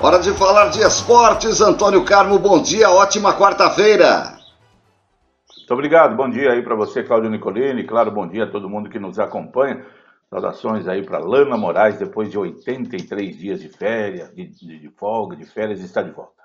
Hora de falar de esportes. Antônio Carmo, bom dia, ótima quarta-feira. Muito obrigado, bom dia aí para você, Cláudio Nicolini. Claro, bom dia a todo mundo que nos acompanha. Saudações aí para Lana Moraes, depois de 83 dias de férias, de, de, de folga, de férias, está de volta.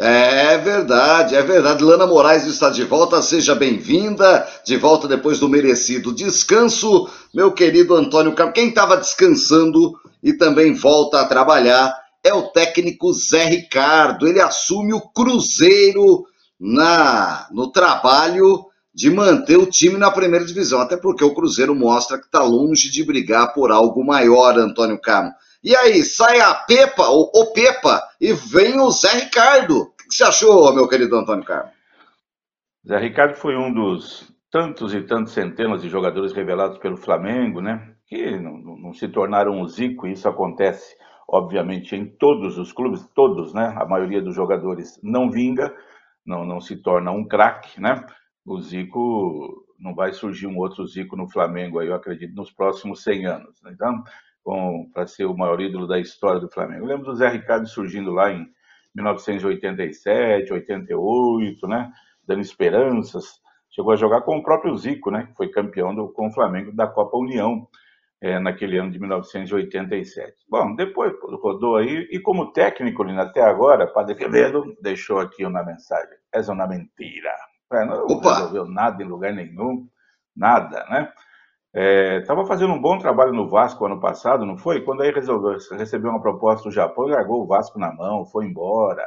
É verdade, é verdade. Lana Moraes está de volta, seja bem-vinda. De volta depois do merecido descanso, meu querido Antônio Carlos. Quem estava descansando e também volta a trabalhar é o técnico Zé Ricardo. Ele assume o Cruzeiro na no trabalho de manter o time na primeira divisão, até porque o Cruzeiro mostra que está longe de brigar por algo maior, Antônio Carmo. E aí, sai a Pepa, o, Pepa, e vem o Zé Ricardo. O que você achou, meu querido Antônio Carlos? Zé Ricardo foi um dos tantos e tantos centenas de jogadores revelados pelo Flamengo, né? Que não, não se tornaram o Zico, e isso acontece, obviamente, em todos os clubes, todos, né? A maioria dos jogadores não vinga, não, não se torna um craque, né? O Zico não vai surgir um outro Zico no Flamengo aí, eu acredito, nos próximos 100 anos. Né? Então, para ser o maior ídolo da história do Flamengo. Eu lembro do Zé Ricardo surgindo lá em 1987, 88, né? Dando esperanças. Chegou a jogar com o próprio Zico, né? Que foi campeão do, com o Flamengo da Copa União é, naquele ano de 1987. Bom, depois rodou aí, e como técnico, até agora, Padre Quevedo deixou aqui uma mensagem. Essa é uma mentira. É, não Opa. resolveu nada em lugar nenhum, nada, né? Estava é, fazendo um bom trabalho no Vasco ano passado, não foi? Quando aí resolveu, recebeu uma proposta do Japão, largou o Vasco na mão, foi embora.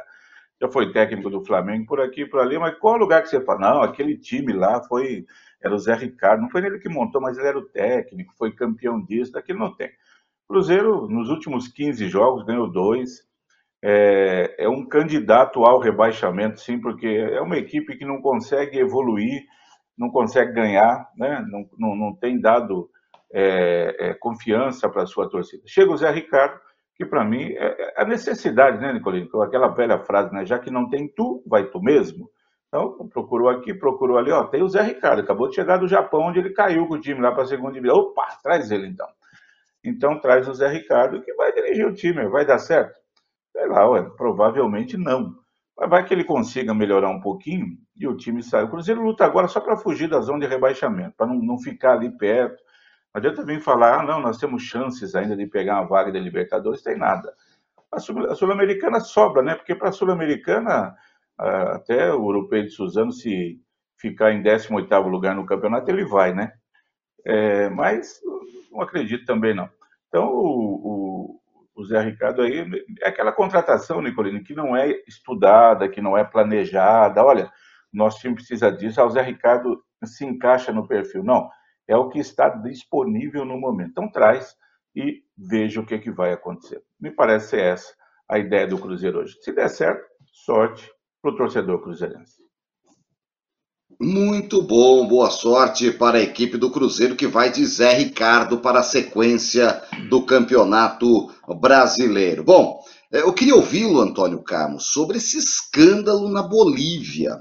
Já foi técnico do Flamengo por aqui, por ali, mas qual lugar que você fala? Não, aquele time lá foi. Era o Zé Ricardo, não foi ele que montou, mas ele era o técnico, foi campeão disso, daquilo não tem. Cruzeiro, nos últimos 15 jogos, ganhou dois. É, é um candidato ao rebaixamento, sim, porque é uma equipe que não consegue evoluir não consegue ganhar, né? não, não, não tem dado é, é, confiança para a sua torcida. Chega o Zé Ricardo, que para mim é, é a necessidade, né, Nicolino? Aquela velha frase, né? Já que não tem tu, vai tu mesmo. Então, procurou aqui, procurou ali, ó, tem o Zé Ricardo, acabou de chegar do Japão, onde ele caiu com o time lá para a segunda divisão. Opa, traz ele então. Então, traz o Zé Ricardo, que vai dirigir o time, vai dar certo? Sei lá, ué, provavelmente não. Mas vai que ele consiga melhorar um pouquinho e o time sai. O Cruzeiro luta agora só para fugir da zona de rebaixamento, para não, não ficar ali perto. Não adianta vir falar, ah, não, nós temos chances ainda de pegar uma vaga da Libertadores, tem nada. A Sul-Americana sobra, né? Porque para a Sul-Americana, até o europeu de Suzano, se ficar em 18 lugar no campeonato, ele vai, né? É, mas não acredito também, não. Então, o, o Zé Ricardo aí, é aquela contratação, Nicolino, que não é estudada, que não é planejada. Olha, nosso time precisa disso, ah, o Zé Ricardo se encaixa no perfil. Não, é o que está disponível no momento. Então traz e veja o que, é que vai acontecer. Me parece essa a ideia do Cruzeiro hoje. Se der certo, sorte para o torcedor cruzeirense. Muito bom, boa sorte para a equipe do Cruzeiro que vai de Zé Ricardo para a sequência do Campeonato Brasileiro. Bom, é, eu queria ouvi-lo, Antônio Carlos, sobre esse escândalo na Bolívia.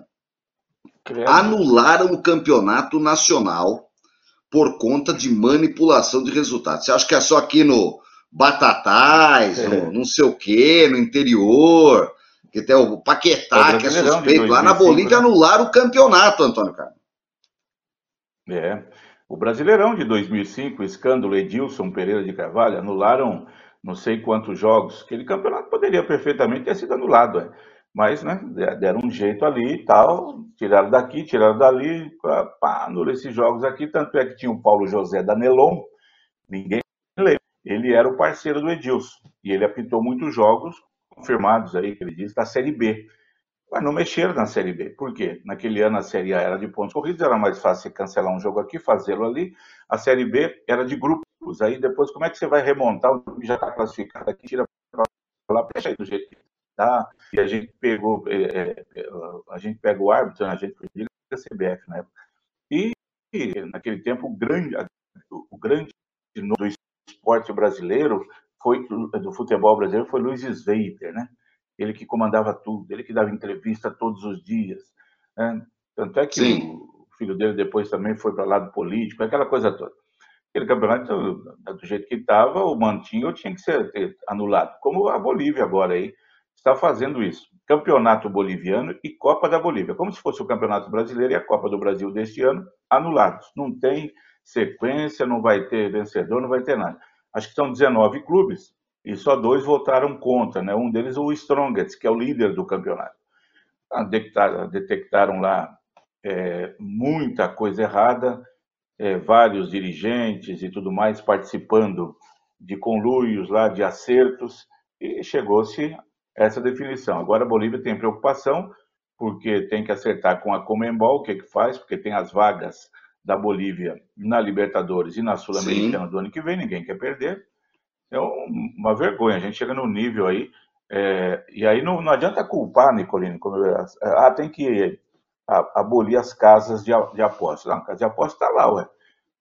Creio. Anularam o campeonato nacional por conta de manipulação de resultados. Você acha que é só aqui no Batatais, é. no não sei o quê, no interior? Que tem o Paquetá, que é suspeito. Lá na Bolívia né? anularam o campeonato, Antônio Carlos. É. O Brasileirão de 2005, o escândalo Edilson Pereira de Carvalho, anularam não sei quantos jogos. Aquele campeonato poderia perfeitamente ter sido anulado, é. mas né, deram um jeito ali e tal, tiraram daqui, tiraram dali, pá, anularam esses jogos aqui. Tanto é que tinha o Paulo José da Nelon, ninguém lembra. Ele era o parceiro do Edilson e ele apitou muitos jogos confirmados aí, que ele diz, da Série B. Mas não mexeram na Série B. Por quê? Naquele ano a Série A era de pontos corridos, era mais fácil cancelar um jogo aqui, fazê-lo ali. A Série B era de grupos. Aí depois, como é que você vai remontar o time já está classificado aqui, tira para lá, deixa aí do jeito que tá. E a gente pegou, é, é, a gente pega o árbitro, né? a gente pediu a CBF na época. E, e naquele tempo, o grande, o grande do esporte brasileiro foi do futebol brasileiro foi Luiz Sveiter, né? Ele que comandava tudo, ele que dava entrevista todos os dias. Né? Tanto é que Sim. o filho dele depois também foi para o lado político, aquela coisa toda. aquele campeonato, do jeito que estava, o mantinho tinha que ser anulado. Como a Bolívia agora aí está fazendo isso. Campeonato Boliviano e Copa da Bolívia, como se fosse o Campeonato Brasileiro e a Copa do Brasil deste ano, anulados. Não tem sequência, não vai ter vencedor, não vai ter nada. Acho que são 19 clubes e só dois votaram contra, né? Um deles o Strongest, que é o líder do campeonato. Ah, detectaram lá é, muita coisa errada, é, vários dirigentes e tudo mais participando de conluios lá, de acertos, e chegou-se essa definição. Agora a Bolívia tem preocupação, porque tem que acertar com a Comembol, o que, que faz, porque tem as vagas da Bolívia na Libertadores e na Sul-Americana do ano que vem, ninguém quer perder. É uma vergonha, a gente chega no nível aí, é, e aí não, não, adianta culpar, Nicolino, como eu, ah, tem que abolir as casas de, de apostas. Não, a casa de apostas está lá, ué.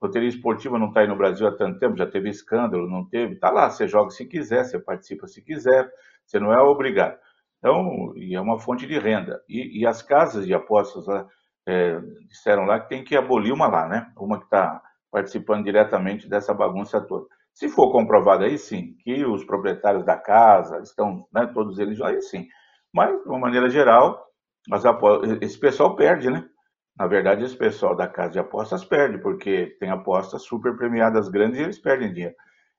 Loteria esportiva não está aí no Brasil há tanto tempo, já teve escândalo, não teve, está lá, você joga se quiser, você participa se quiser, você não é obrigado. Então, e é uma fonte de renda. E, e as casas de apostas lá, é, disseram lá que tem que abolir uma lá, né? Uma que está participando diretamente dessa bagunça toda. Se for comprovado aí sim, que os proprietários da casa estão, né, todos eles, aí sim. Mas, de uma maneira geral, apostas, esse pessoal perde, né? Na verdade, esse pessoal da casa de apostas perde, porque tem apostas super premiadas grandes e eles perdem dinheiro.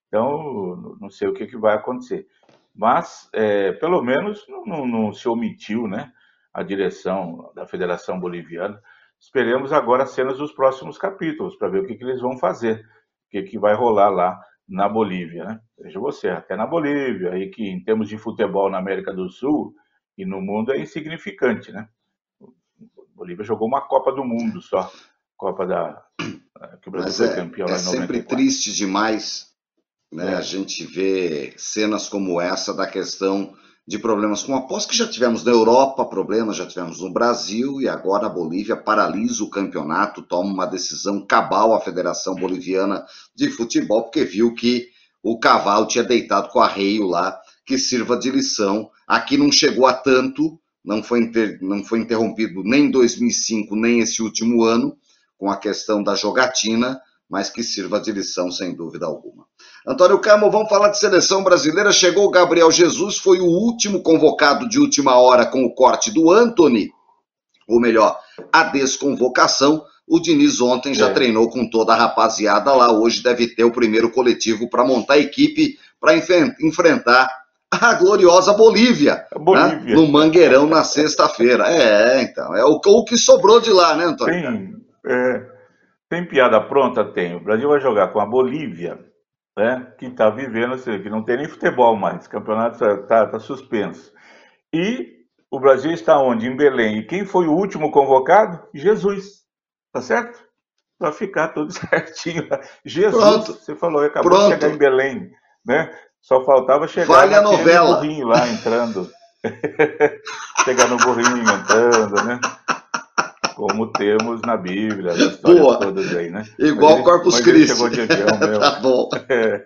Então, não sei o que, que vai acontecer. Mas, é, pelo menos, não, não, se omitiu, né? A direção da Federação Boliviana. Esperemos agora cenas dos próximos capítulos, para ver o que, que eles vão fazer, o que, que vai rolar lá na Bolívia, né? Veja você, até na Bolívia, aí que em termos de futebol na América do Sul e no mundo é insignificante, né? Bolívia jogou uma Copa do Mundo só, Copa da que o Brasil Mas é, campeão é, é sempre triste demais, né? É. A gente vê cenas como essa da questão de problemas com aposta que já tivemos na Europa, problemas já tivemos no Brasil e agora a Bolívia paralisa o campeonato, toma uma decisão cabal a Federação Boliviana de Futebol, porque viu que o cavalo tinha deitado com arreio lá, que sirva de lição. Aqui não chegou a tanto, não foi, inter, não foi interrompido nem em 2005, nem esse último ano, com a questão da jogatina, mas que sirva de lição sem dúvida alguma. Antônio Camo, vamos falar de seleção brasileira. Chegou o Gabriel Jesus, foi o último convocado de última hora com o corte do Anthony, ou melhor, a desconvocação. O Diniz ontem já é. treinou com toda a rapaziada lá. Hoje deve ter o primeiro coletivo para montar a equipe para enfrentar a gloriosa Bolívia, Bolívia. Né? no Mangueirão na sexta-feira. É, então, é o, o, que sobrou de lá, né, Antônio? Tem, é, tem piada pronta? Tem. O Brasil vai jogar com a Bolívia, né, que está vivendo, que não tem nem futebol mais, o campeonato está tá, tá suspenso. E o Brasil está onde? Em Belém. E quem foi o último convocado? Jesus. Tá certo? Para ficar tudo certinho. Jesus, Pronto. você falou, acabou Pronto. de chegar em Belém, né? Só faltava chegar vale a novela. burrinho lá entrando. chegar no burrinho entrando, né? Como temos na Bíblia, as histórias Boa. todas aí, né? Igual o Corpus Christi. chegou de avião mesmo. tá bom. É,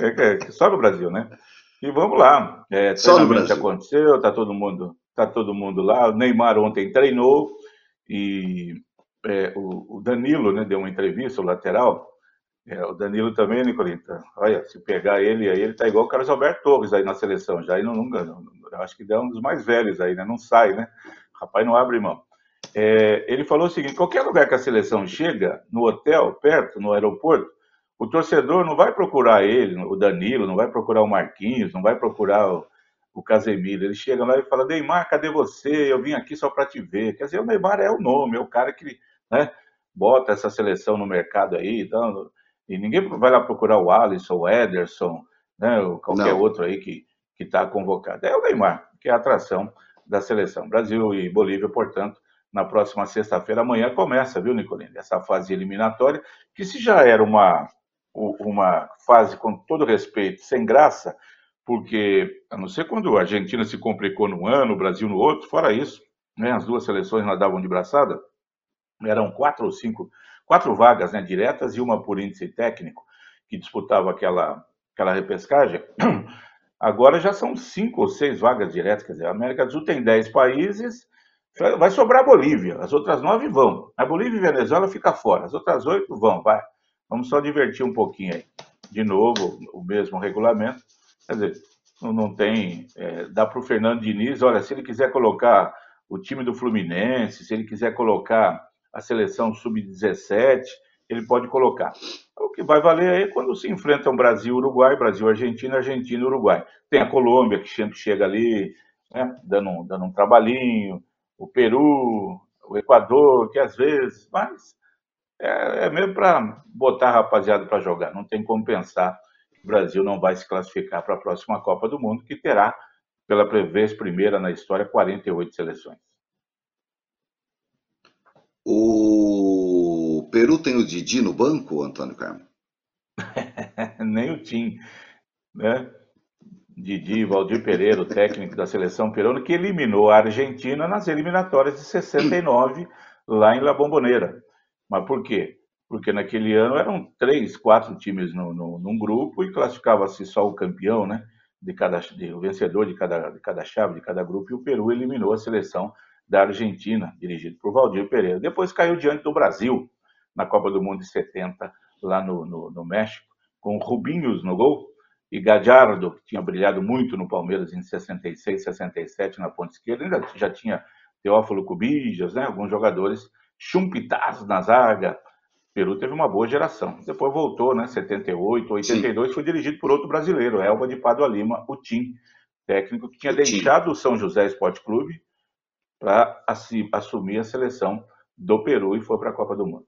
é, é, só no Brasil, né? E vamos lá. É, só no Brasil. aconteceu, tá todo mundo, tá todo mundo lá. O Neymar ontem treinou e é, o, o, Danilo, né, deu uma entrevista, o lateral, é, o Danilo também, Nicolita. Olha, se pegar ele aí, ele tá igual o Carlos Alberto Torres aí na seleção. Já aí não, não, não acho que é um dos mais velhos aí, né? Não sai, né? Rapaz não abre mão. É, ele falou o seguinte: qualquer lugar que a seleção chega, no hotel, perto, no aeroporto, o torcedor não vai procurar ele, o Danilo, não vai procurar o Marquinhos, não vai procurar o, o Casemiro. Ele chega lá e fala: Neymar, cadê você? Eu vim aqui só para te ver. Quer dizer, o Neymar é o nome, é o cara que né, bota essa seleção no mercado aí. Então, e ninguém vai lá procurar o Alisson, o Ederson, né, ou qualquer Não. outro aí que está convocado. É o Neymar, que é a atração da seleção. Brasil e Bolívia, portanto, na próxima sexta-feira, amanhã começa, viu, Nicolini? Essa fase eliminatória, que se já era uma, uma fase, com todo respeito, sem graça, porque, a não ser quando a Argentina se complicou num ano, o Brasil no outro, fora isso, né, as duas seleções nadavam de braçada, eram quatro ou cinco quatro vagas né, diretas e uma por índice técnico, que disputava aquela, aquela repescagem. Agora já são cinco ou seis vagas diretas, quer dizer, a América do Sul tem dez países, vai sobrar a Bolívia, as outras nove vão. A Bolívia e Venezuela fica fora, as outras oito vão, vai. Vamos só divertir um pouquinho aí. De novo, o mesmo regulamento. Quer dizer, não tem. É, dá para o Fernando Diniz, olha, se ele quiser colocar o time do Fluminense, se ele quiser colocar a seleção sub-17, ele pode colocar. O que vai valer aí é quando se enfrentam Brasil Uruguai, Brasil Argentina, Argentina Uruguai. Tem a Colômbia, que sempre chega ali, né, dando, dando um trabalhinho, o Peru, o Equador, que às vezes, mas é, é mesmo para botar a rapaziada para jogar, não tem como pensar que o Brasil não vai se classificar para a próxima Copa do Mundo, que terá, pela vez primeira na história, 48 seleções. O Peru tem o Didi no banco, Antônio Carmo? Nem o Tim, né? Didi, Valdir Pereira, o técnico da seleção peruana, que eliminou a Argentina nas eliminatórias de 69, lá em La Bombonera. Mas por quê? Porque naquele ano eram três, quatro times no, no, num grupo e classificava-se só o campeão, né? De cada, de, o vencedor de cada, de cada chave, de cada grupo, e o Peru eliminou a seleção da Argentina, dirigido por Valdir Pereira. Depois caiu diante do Brasil, na Copa do Mundo de 70, lá no, no, no México, com Rubinhos no gol, e Gadiardo, que tinha brilhado muito no Palmeiras em 66, 67 na ponta esquerda, ainda já tinha Teófilo Cubijas, né, alguns jogadores chumpitados na zaga. O Peru teve uma boa geração. Depois voltou, né, 78, 82, Sim. foi dirigido por outro brasileiro, Elba de Padua Lima, o Tim, técnico que tinha o deixado o São José Esporte Clube para assumir a seleção do Peru e foi para a Copa do Mundo.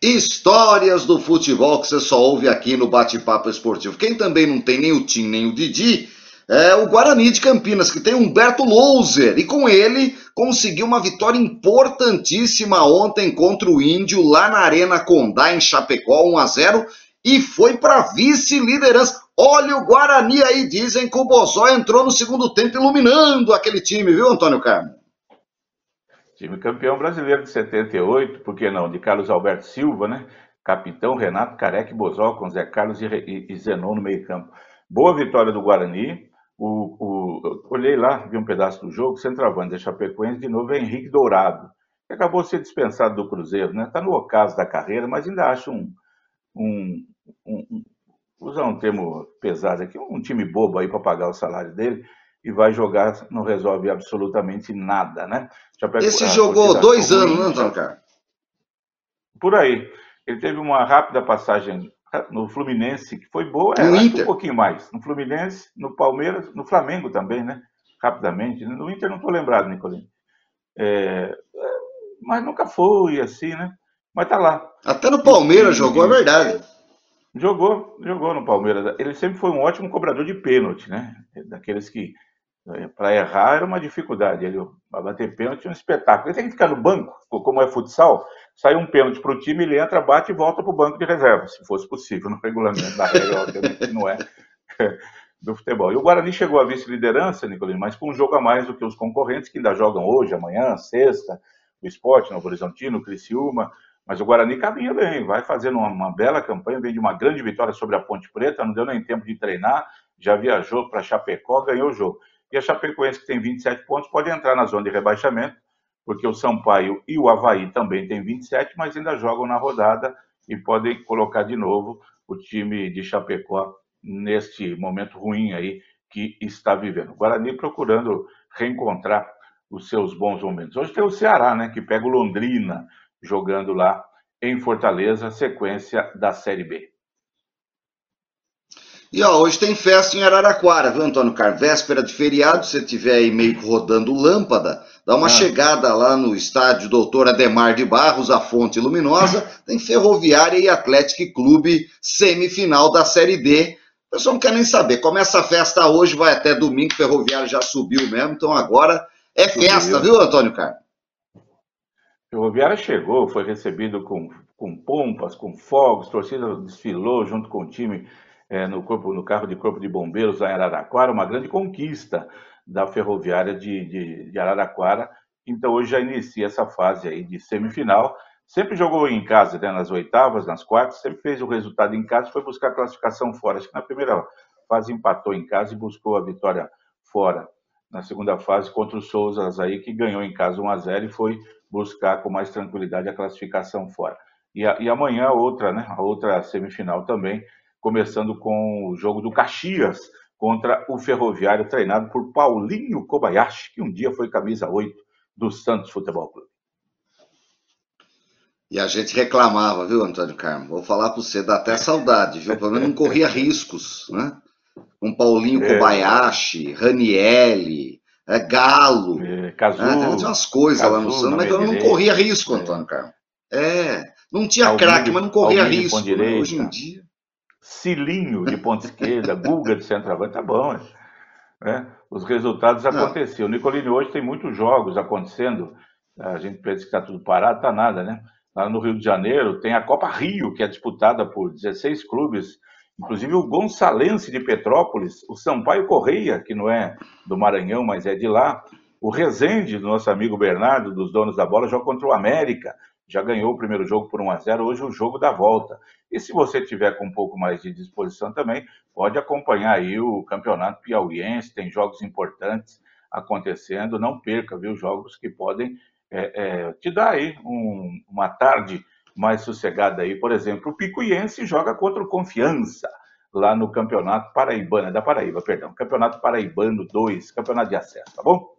Histórias do futebol que você só ouve aqui no Bate-Papo Esportivo. Quem também não tem nem o Tim nem o Didi é o Guarani de Campinas, que tem Humberto Louser, e com ele conseguiu uma vitória importantíssima ontem contra o Índio, lá na Arena Condá, em Chapecó, 1 a 0 e foi para vice-liderança. Olha o Guarani aí, dizem que o Bozó entrou no segundo tempo iluminando aquele time, viu, Antônio Carmo? Time campeão brasileiro de 78, por que não? De Carlos Alberto Silva, né? Capitão Renato Careque Bozó com Zé Carlos e, e, Zenon no meio-campo. Boa vitória do Guarani. O, o, olhei lá, vi um pedaço do jogo, centroavante da Chapecoense, de novo é Henrique Dourado, que acabou de ser dispensado do Cruzeiro, né? Está no ocaso da carreira, mas ainda acho um, um, um, um usar um termo pesado aqui, um time bobo aí para pagar o salário dele e vai jogar, não resolve absolutamente nada, né? Esse jogou dois anos, né, Antônio Carlos? Por aí. Ele teve uma rápida passagem no Fluminense, que foi boa, no é, Inter. um pouquinho mais. No Fluminense, no Palmeiras, no Flamengo também, né? Rapidamente. No Inter não estou lembrado, Nicolino. É, mas nunca foi assim, né? Mas tá lá. Até no Palmeiras e, jogou, é verdade. Jogou, jogou no Palmeiras. Ele sempre foi um ótimo cobrador de pênalti, né? Daqueles que é, para errar era uma dificuldade. Ele para bater pênalti é um espetáculo. Ele tem que ficar no banco, como é futsal, sai um pênalti para o time, ele entra, bate e volta para o banco de reserva, se fosse possível, no regulamento da regra, obviamente não é do futebol. E o Guarani chegou à vice-liderança, Nicolino, mas com um jogo a mais do que os concorrentes, que ainda jogam hoje, amanhã, sexta, o Esporte, Novo Horizontino, Criciúma, mas o Guarani caminha bem, vai fazendo uma, uma, bela campanha, vem de uma grande vitória sobre a Ponte Preta, não deu nem tempo de treinar, já viajou para Chapecó, ganhou o jogo. E a Chapecoense, que tem 27 pontos, pode entrar na zona de rebaixamento, porque o Sampaio e o Havaí também têm 27, mas ainda jogam na rodada e podem colocar de novo o time de Chapecó neste momento ruim aí que está vivendo. O Guarani procurando reencontrar os seus bons momentos. Hoje tem o Ceará, né, que pega o Londrina jogando lá em Fortaleza, sequência da Série B. E ó, hoje tem festa em Araraquara, viu, Antônio Carlos? Véspera de feriado, se tiver aí meio que rodando lâmpada, dá uma ah. chegada lá no estádio Doutor Ademar de Barros, a Fonte Luminosa, tem Ferroviária e Atlético Clube, semifinal da Série D. O pessoal não quer nem saber. Começa a festa hoje, vai até domingo, Ferroviário já subiu mesmo, então agora é festa, viu, Antônio Carlos? Ferroviária chegou, foi recebido com, com pompas, com fogos, torcida desfilou junto com o time é, no, corpo, no carro de corpo de bombeiros lá em Araraquara, uma grande conquista da ferroviária de, de, de Araraquara. Então hoje já inicia essa fase aí de semifinal. Sempre jogou em casa, né, nas oitavas, nas quartas, sempre fez o resultado em casa foi buscar a classificação fora. Acho que na primeira fase empatou em casa e buscou a vitória fora. Na segunda fase, contra o Souza aí, que ganhou em casa 1 a 0 e foi buscar com mais tranquilidade a classificação fora. E, a, e amanhã outra, né? A outra semifinal também, começando com o jogo do Caxias contra o Ferroviário, treinado por Paulinho Kobayashi, que um dia foi camisa 8 do Santos Futebol Clube. E a gente reclamava, viu, Antônio Carmo? Vou falar para você, dá até saudade, viu? Pelo menos não corria riscos, né? Com Paulinho é. Kobayashi, Ranielli, é, Galo. É, Cazu, né? Tinha umas coisas Cazu, lá no Santos, mas eu não corria risco, Antônio é. Carmo. É, não tinha craque, mas não corria risco. Né? Hoje em dia. Cilinho de ponta esquerda, Guga de centroavante, tá bom, né? É, os resultados aconteciam. O Nicolini hoje tem muitos jogos acontecendo. A gente pensa que está tudo parado, tá nada, né? Lá no Rio de Janeiro tem a Copa Rio, que é disputada por 16 clubes, inclusive o Gonçalense de Petrópolis, o Sampaio Correia, que não é do Maranhão, mas é de lá, o Rezende, do nosso amigo Bernardo, dos donos da bola, joga contra o América já ganhou o primeiro jogo por 1 a 0 hoje é o jogo da volta. E se você tiver com um pouco mais de disposição também, pode acompanhar aí o campeonato piauiense, tem jogos importantes acontecendo, não perca, viu, jogos que podem é, é, te dar aí um, uma tarde mais sossegada aí. Por exemplo, o Picuiense joga contra o Confiança, lá no Campeonato Paraibano, da Paraíba, perdão, Campeonato Paraibano 2, Campeonato de Acesso, tá bom?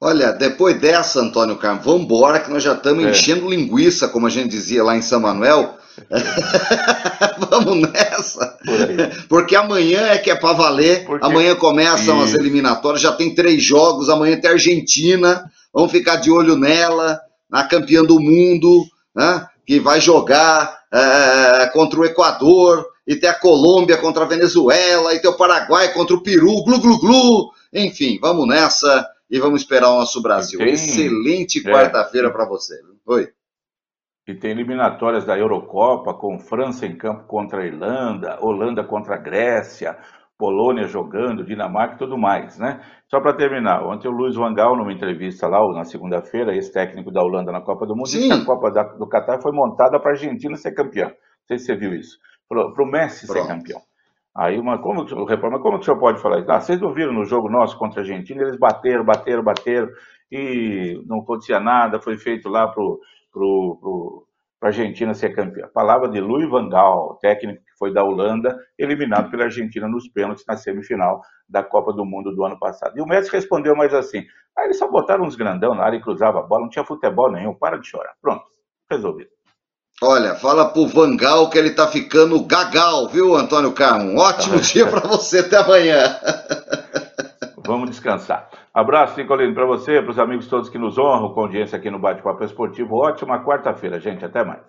Olha, depois dessa, Antônio Carmo, vamos embora que nós já estamos é. enchendo linguiça, como a gente dizia lá em São Manuel. vamos nessa. Por Porque amanhã é que é para valer. Porque... Amanhã começam Isso. as eliminatórias, já tem três jogos. Amanhã tem a Argentina. Vamos ficar de olho nela, na campeã do mundo, né, que vai jogar é, contra o Equador. E tem a Colômbia contra a Venezuela. E tem o Paraguai contra o Peru. Glu, glu, glu. Enfim, vamos nessa e vamos esperar o nosso Brasil. Tem, Excelente é. quarta-feira para você. Oi. E tem eliminatórias da Eurocopa com França em campo contra a Irlanda, Holanda contra a Grécia, Polônia jogando, Dinamarca e tudo mais, né? Só para terminar, ontem o Luiz Vangal, numa entrevista lá, na segunda-feira, esse técnico da Holanda na Copa do Mundo, Sim. disse que a Copa da, do Catar foi montada para a Argentina ser campeã. Não sei se você viu isso. Para o Messi Pronto. ser campeão. Aí uma, como o repórter, como que o senhor pode falar isso? Ah, vocês não viram no jogo nosso contra a Argentina, eles bateram, bateram, bateram, e não acontecia nada, foi feito lá para pro, pro, a Argentina ser campeã. Palavra de Louis Van Gaal, técnico que foi da Holanda, eliminado pela Argentina nos pênaltis na semifinal da Copa do Mundo do ano passado. E o Messi respondeu mais assim, ah, eles só botaram uns grandão na área e cruzava a bola, não tinha futebol nenhum, para de chorar. Pronto, resolvido. Olha, fala pro Vangal que ele tá ficando gagal, viu, Antônio Carmo? Ótimo dia para você, até amanhã. Vamos descansar. Abraço, Nicolino, para você, para os amigos todos que nos honram com audiência aqui no Bate-Papo Esportivo. Ótima quarta-feira, gente. Até mais.